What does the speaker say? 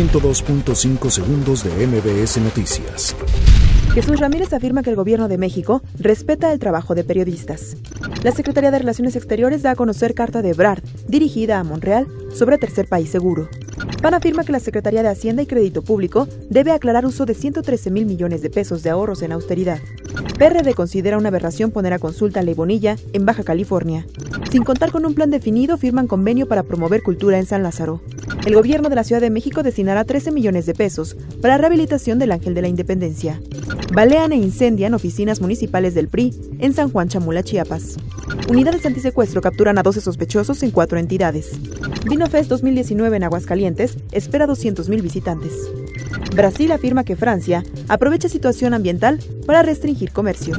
102.5 segundos de MBS Noticias. Jesús Ramírez afirma que el gobierno de México respeta el trabajo de periodistas. La Secretaría de Relaciones Exteriores da a conocer carta de Brad, dirigida a Montreal, sobre tercer país seguro. PAN afirma que la Secretaría de Hacienda y Crédito Público debe aclarar uso de 113 mil millones de pesos de ahorros en austeridad. PRD considera una aberración poner a consulta a Ley Bonilla en Baja California. Sin contar con un plan definido, firman convenio para promover cultura en San Lázaro. El gobierno de la Ciudad de México destinará 13 millones de pesos para rehabilitación del Ángel de la Independencia. Balean e incendian oficinas municipales del PRI en San Juan Chamula, Chiapas. Unidades antisecuestro capturan a 12 sospechosos en cuatro entidades. Vinofest 2019 en Aguascalientes espera 200.000 visitantes. Brasil afirma que Francia aprovecha situación ambiental para restringir comercio.